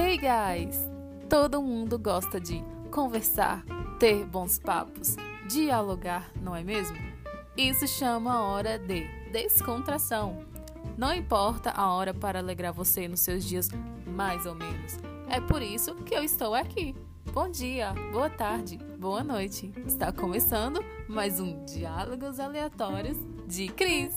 Hey guys! Todo mundo gosta de conversar, ter bons papos, dialogar, não é mesmo? Isso chama a hora de descontração. Não importa a hora para alegrar você nos seus dias mais ou menos. É por isso que eu estou aqui. Bom dia, boa tarde, boa noite. Está começando mais um Diálogos Aleatórios de Cris.